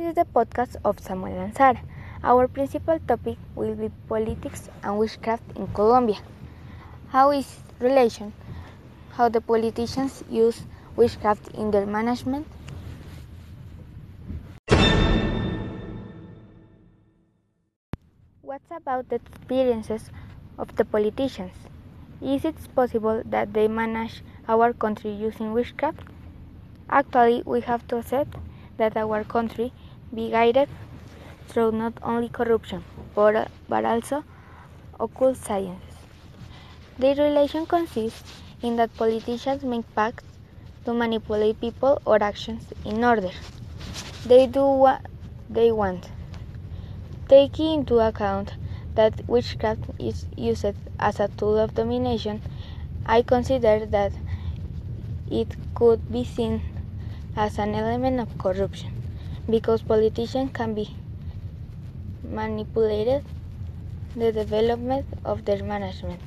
is the podcast of Samuel Sara. Our principal topic will be politics and witchcraft in Colombia. How is relation? How the politicians use witchcraft in their management? What about the experiences of the politicians? Is it possible that they manage our country using witchcraft? Actually, we have to accept that our country be guided through not only corruption but, but also occult sciences. Their relation consists in that politicians make pacts to manipulate people or actions in order they do what they want. Taking into account that witchcraft is used as a tool of domination, I consider that it could be seen as an element of corruption because politicians can be manipulated the development of their management.